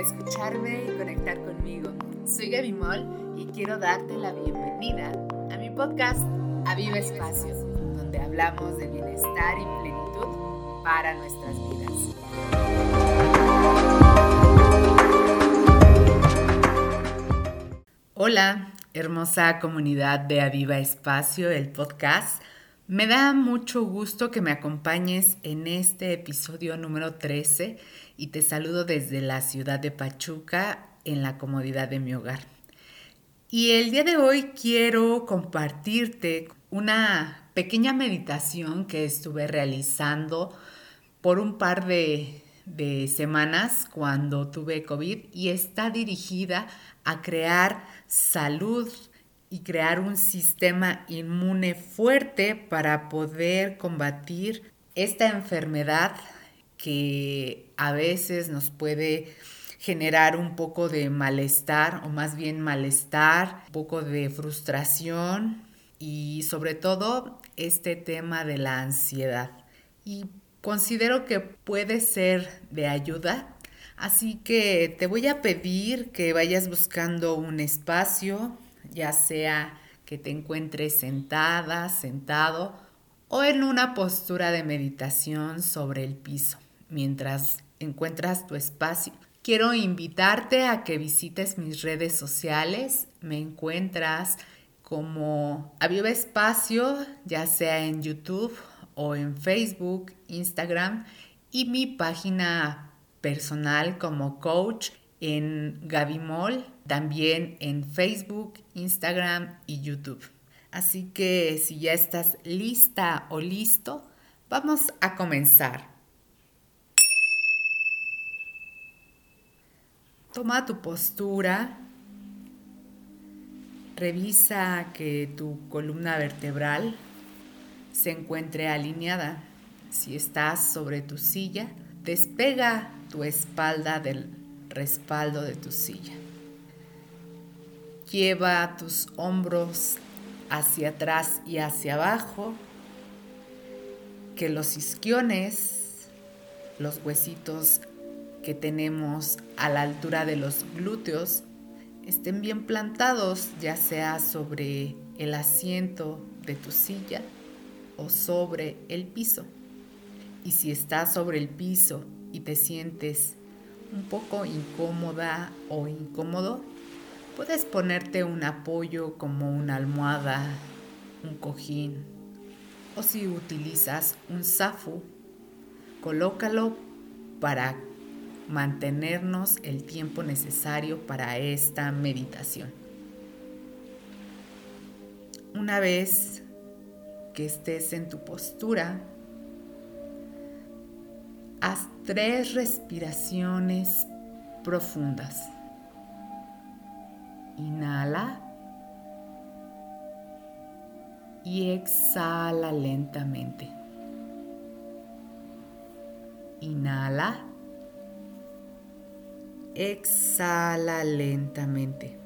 escucharme y conectar conmigo. Soy Gaby Moll y quiero darte la bienvenida a mi podcast Aviva Espacio, donde hablamos de bienestar y plenitud para nuestras vidas. Hola, hermosa comunidad de Aviva Espacio, el podcast. Me da mucho gusto que me acompañes en este episodio número 13 y te saludo desde la ciudad de Pachuca en la comodidad de mi hogar. Y el día de hoy quiero compartirte una pequeña meditación que estuve realizando por un par de, de semanas cuando tuve COVID y está dirigida a crear salud y crear un sistema inmune fuerte para poder combatir esta enfermedad que a veces nos puede generar un poco de malestar o más bien malestar, un poco de frustración y sobre todo este tema de la ansiedad. Y considero que puede ser de ayuda, así que te voy a pedir que vayas buscando un espacio ya sea que te encuentres sentada, sentado o en una postura de meditación sobre el piso mientras encuentras tu espacio. Quiero invitarte a que visites mis redes sociales. Me encuentras como Aviva Espacio, ya sea en YouTube o en Facebook, Instagram y mi página personal como coach en Gabimol, también en Facebook, Instagram y YouTube. Así que si ya estás lista o listo, vamos a comenzar. Toma tu postura, revisa que tu columna vertebral se encuentre alineada. Si estás sobre tu silla, despega tu espalda del respaldo de tu silla. Lleva tus hombros hacia atrás y hacia abajo, que los isquiones, los huesitos que tenemos a la altura de los glúteos, estén bien plantados, ya sea sobre el asiento de tu silla o sobre el piso. Y si estás sobre el piso y te sientes un poco incómoda o incómodo, puedes ponerte un apoyo como una almohada, un cojín o si utilizas un zafu, colócalo para mantenernos el tiempo necesario para esta meditación. Una vez que estés en tu postura, haz tres respiraciones profundas. Inhala y exhala lentamente. Inhala. Exhala lentamente.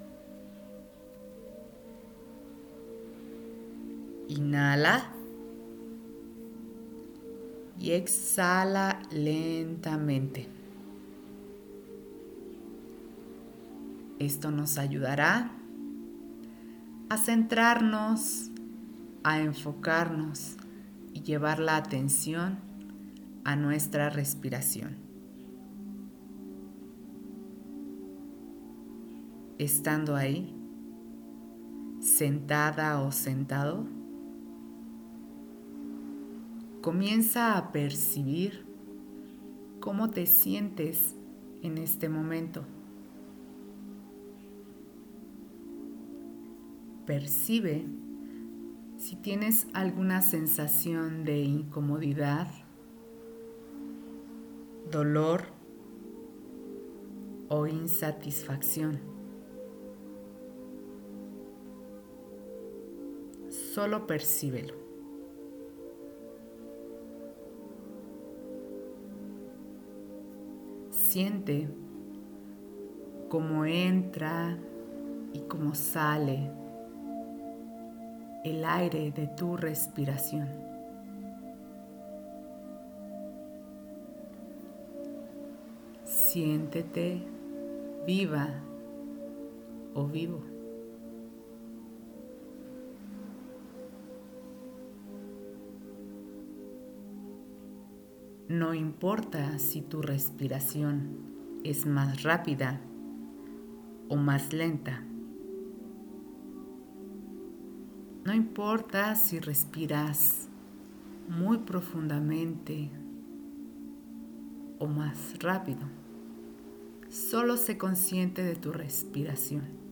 Inhala y exhala lentamente. Esto nos ayudará a centrarnos, a enfocarnos y llevar la atención a nuestra respiración. Estando ahí, sentada o sentado, Comienza a percibir cómo te sientes en este momento. Percibe si tienes alguna sensación de incomodidad, dolor o insatisfacción. Solo percíbelo. Siente cómo entra y cómo sale el aire de tu respiración. Siéntete viva o vivo. No importa si tu respiración es más rápida o más lenta. No importa si respiras muy profundamente o más rápido. Solo sé consciente de tu respiración.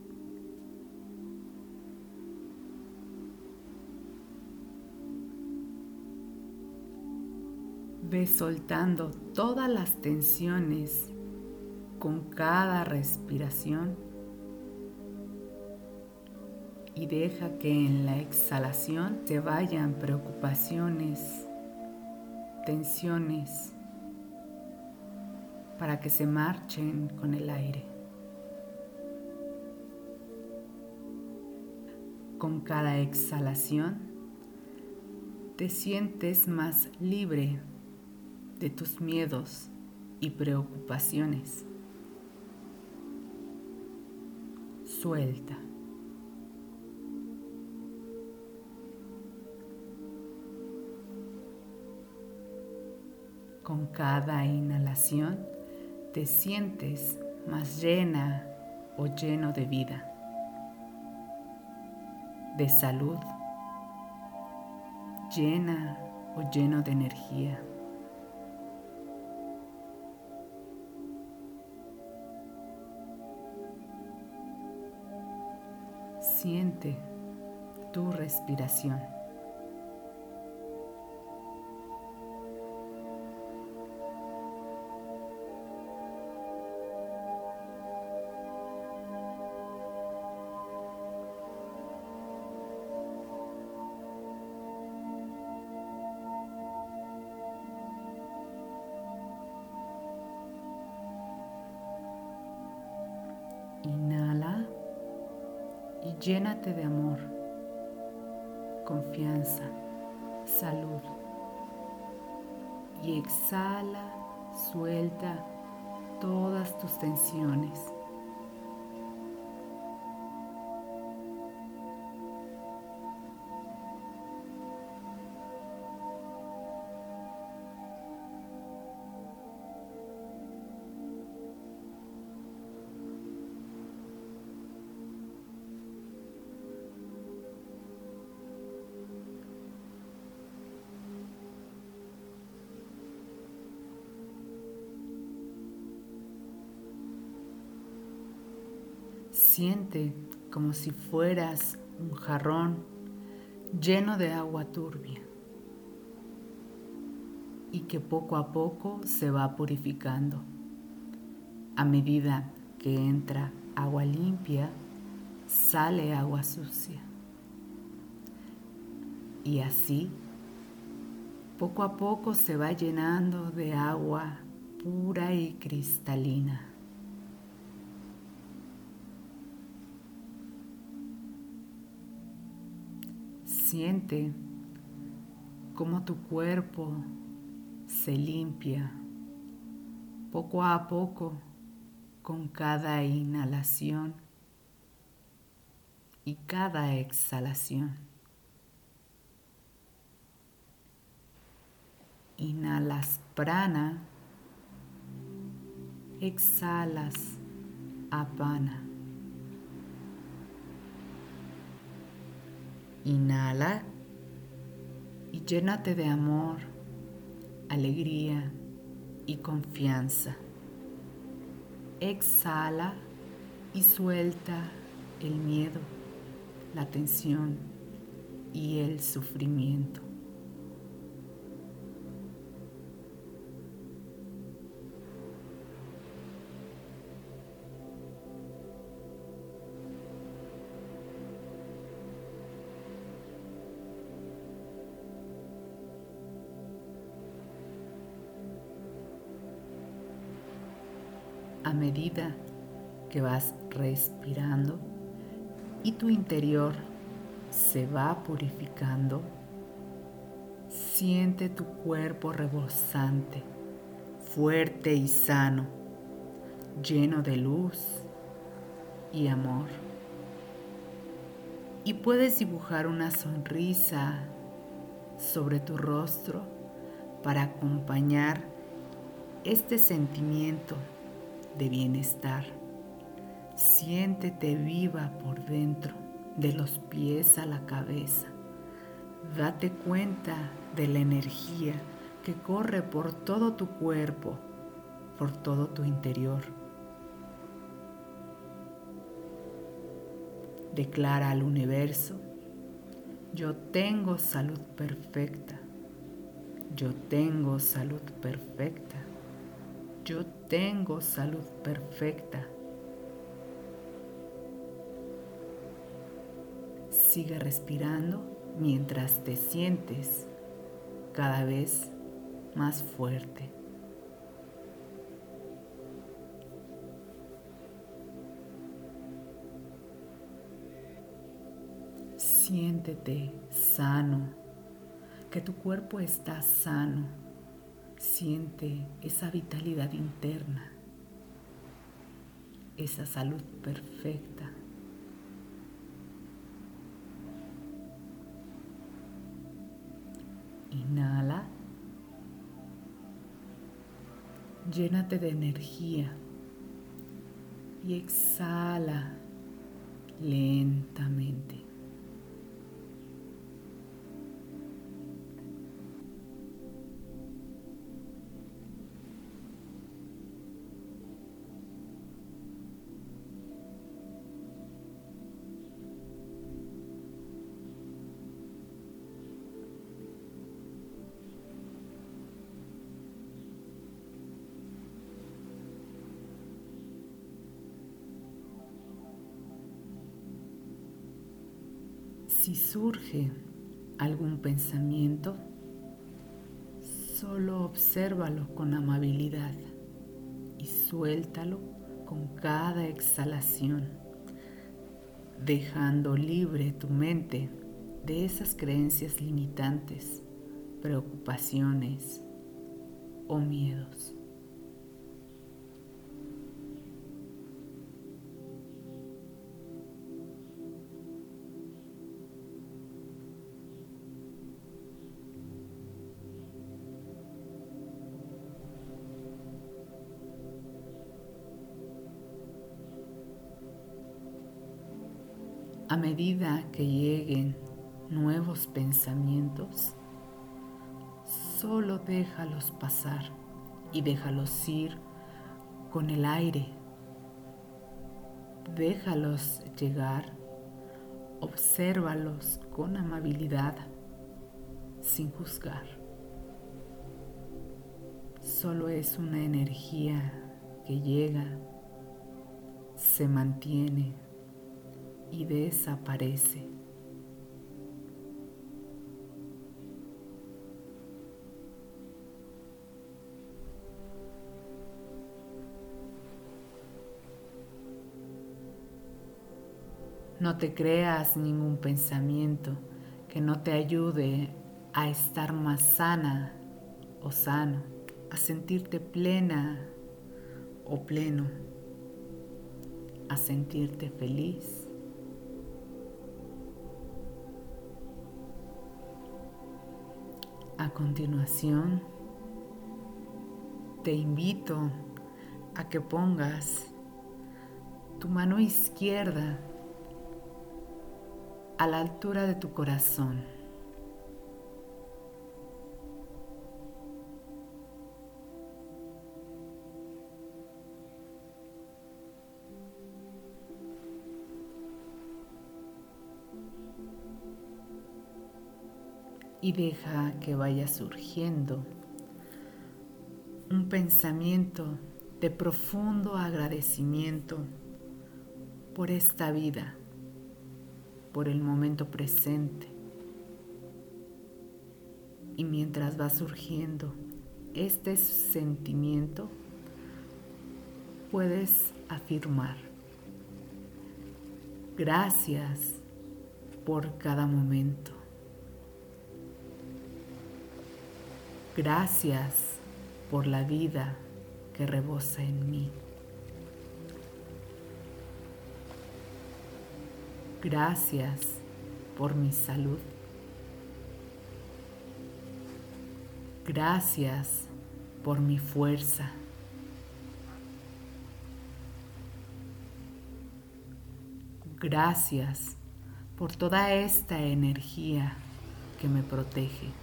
Ve soltando todas las tensiones con cada respiración y deja que en la exhalación se vayan preocupaciones, tensiones, para que se marchen con el aire. Con cada exhalación te sientes más libre de tus miedos y preocupaciones. Suelta. Con cada inhalación te sientes más llena o lleno de vida, de salud, llena o lleno de energía. Siente tu respiración. Llénate de amor, confianza, salud. Y exhala, suelta todas tus tensiones. Siente como si fueras un jarrón lleno de agua turbia y que poco a poco se va purificando. A medida que entra agua limpia, sale agua sucia. Y así, poco a poco se va llenando de agua pura y cristalina. Siente cómo tu cuerpo se limpia poco a poco con cada inhalación y cada exhalación. Inhalas prana, exhalas apana. Inhala y llénate de amor, alegría y confianza. Exhala y suelta el miedo, la tensión y el sufrimiento. A medida que vas respirando y tu interior se va purificando, siente tu cuerpo rebosante, fuerte y sano, lleno de luz y amor. Y puedes dibujar una sonrisa sobre tu rostro para acompañar este sentimiento de bienestar. Siéntete viva por dentro, de los pies a la cabeza. Date cuenta de la energía que corre por todo tu cuerpo, por todo tu interior. Declara al universo, yo tengo salud perfecta, yo tengo salud perfecta, yo tengo salud perfecta. Sigue respirando mientras te sientes cada vez más fuerte. Siéntete sano, que tu cuerpo está sano. Siente esa vitalidad interna, esa salud perfecta. Inhala. Llénate de energía y exhala lentamente. Si surge algún pensamiento, solo obsérvalo con amabilidad y suéltalo con cada exhalación, dejando libre tu mente de esas creencias limitantes, preocupaciones o miedos. A medida que lleguen nuevos pensamientos, solo déjalos pasar y déjalos ir con el aire. Déjalos llegar, obsérvalos con amabilidad, sin juzgar. Solo es una energía que llega, se mantiene y desaparece. No te creas ningún pensamiento que no te ayude a estar más sana o sano, a sentirte plena o pleno, a sentirte feliz A continuación, te invito a que pongas tu mano izquierda a la altura de tu corazón. Y deja que vaya surgiendo un pensamiento de profundo agradecimiento por esta vida, por el momento presente. Y mientras va surgiendo este sentimiento, puedes afirmar, gracias por cada momento. Gracias por la vida que rebosa en mí. Gracias por mi salud. Gracias por mi fuerza. Gracias por toda esta energía que me protege.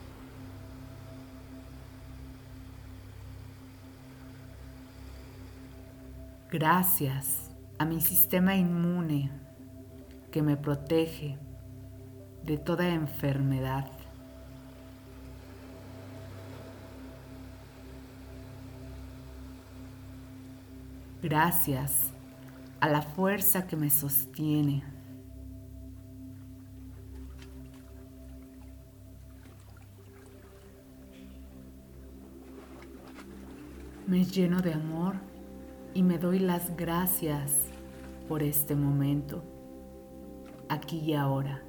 Gracias a mi sistema inmune que me protege de toda enfermedad. Gracias a la fuerza que me sostiene. Me lleno de amor y me doy las gracias por este momento, aquí y ahora.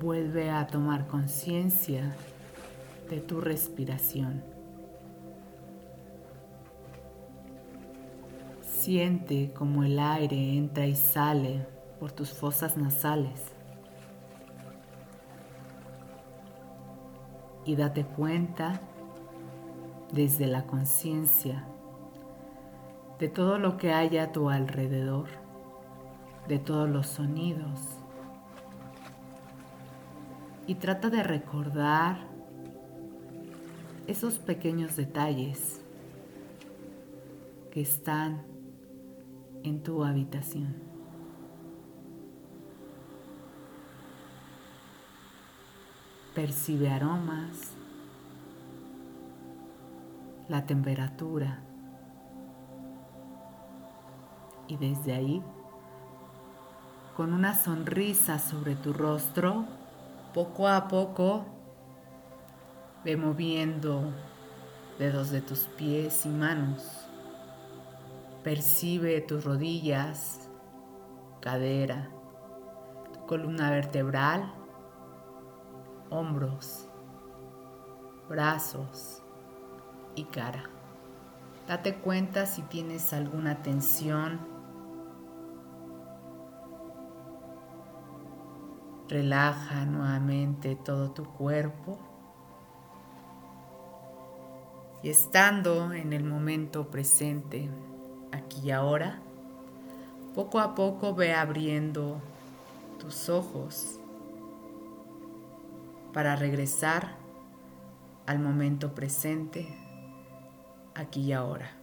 Vuelve a tomar conciencia de tu respiración. Siente como el aire entra y sale por tus fosas nasales. Y date cuenta desde la conciencia de todo lo que hay a tu alrededor, de todos los sonidos. Y trata de recordar esos pequeños detalles que están en tu habitación. Percibe aromas, la temperatura y desde ahí, con una sonrisa sobre tu rostro, poco a poco Ve moviendo dedos de tus pies y manos. Percibe tus rodillas, cadera, tu columna vertebral, hombros, brazos y cara. Date cuenta si tienes alguna tensión. Relaja nuevamente todo tu cuerpo y estando en el momento presente, aquí y ahora, poco a poco ve abriendo tus ojos para regresar al momento presente, aquí y ahora.